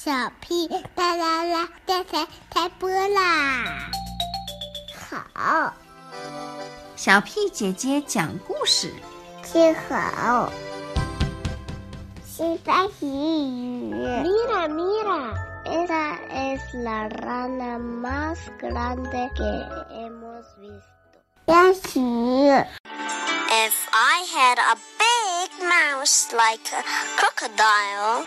小屁哒啦啦，电台开播啦！好，小屁姐姐讲故事。听好，西班牙语。Mira, mira, esa es la rana más grande que hemos visto. 练习。If I had a big mouse like a crocodile.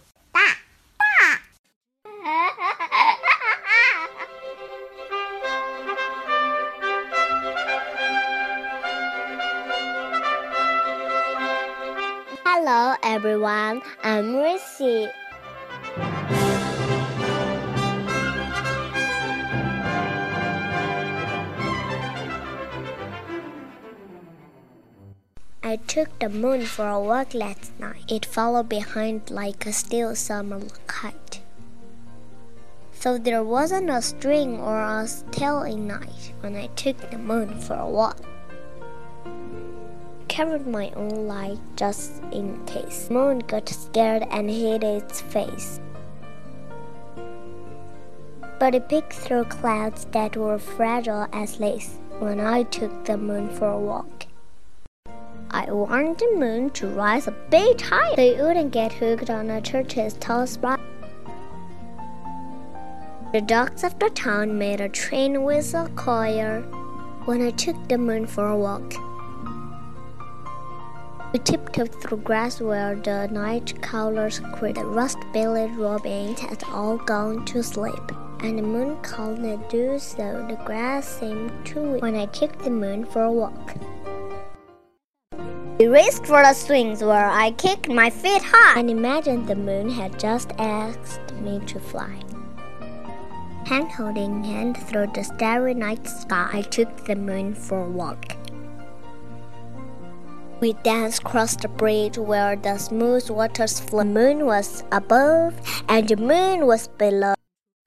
Hello everyone, I'm Rissy. I took the moon for a walk last night. It followed behind like a still summer kite. So there wasn't a string or a tail in night when I took the moon for a walk carried my own light just in case. Moon got scared and hid its face. But it peeked through clouds that were fragile as lace when I took the moon for a walk. I warned the moon to rise a bit high so it wouldn't get hooked on a church's tall spire. The dogs of the town made a train whistle choir when I took the moon for a walk. We tiptoed through grass where the night callers cried. Rust-bellied robins had all gone to sleep, and the moon called the dew, so the grass seemed to weep when I took the moon for a walk. We raced for the swings where I kicked my feet high and imagined the moon had just asked me to fly. Hand holding hand through the starry night sky, I took the moon for a walk. We danced across the bridge where the smooth waters flow. The moon was above and the moon was below.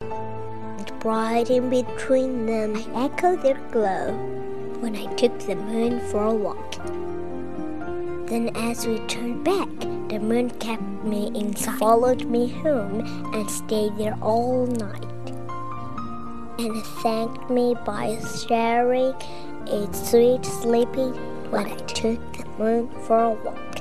And bright in between them, I echoed their glow when I took the moon for a walk. Then, as we turned back, the moon kept me inside, followed me home, and stayed there all night. And thanked me by sharing its sweet sleeping when I took the moon for a walk.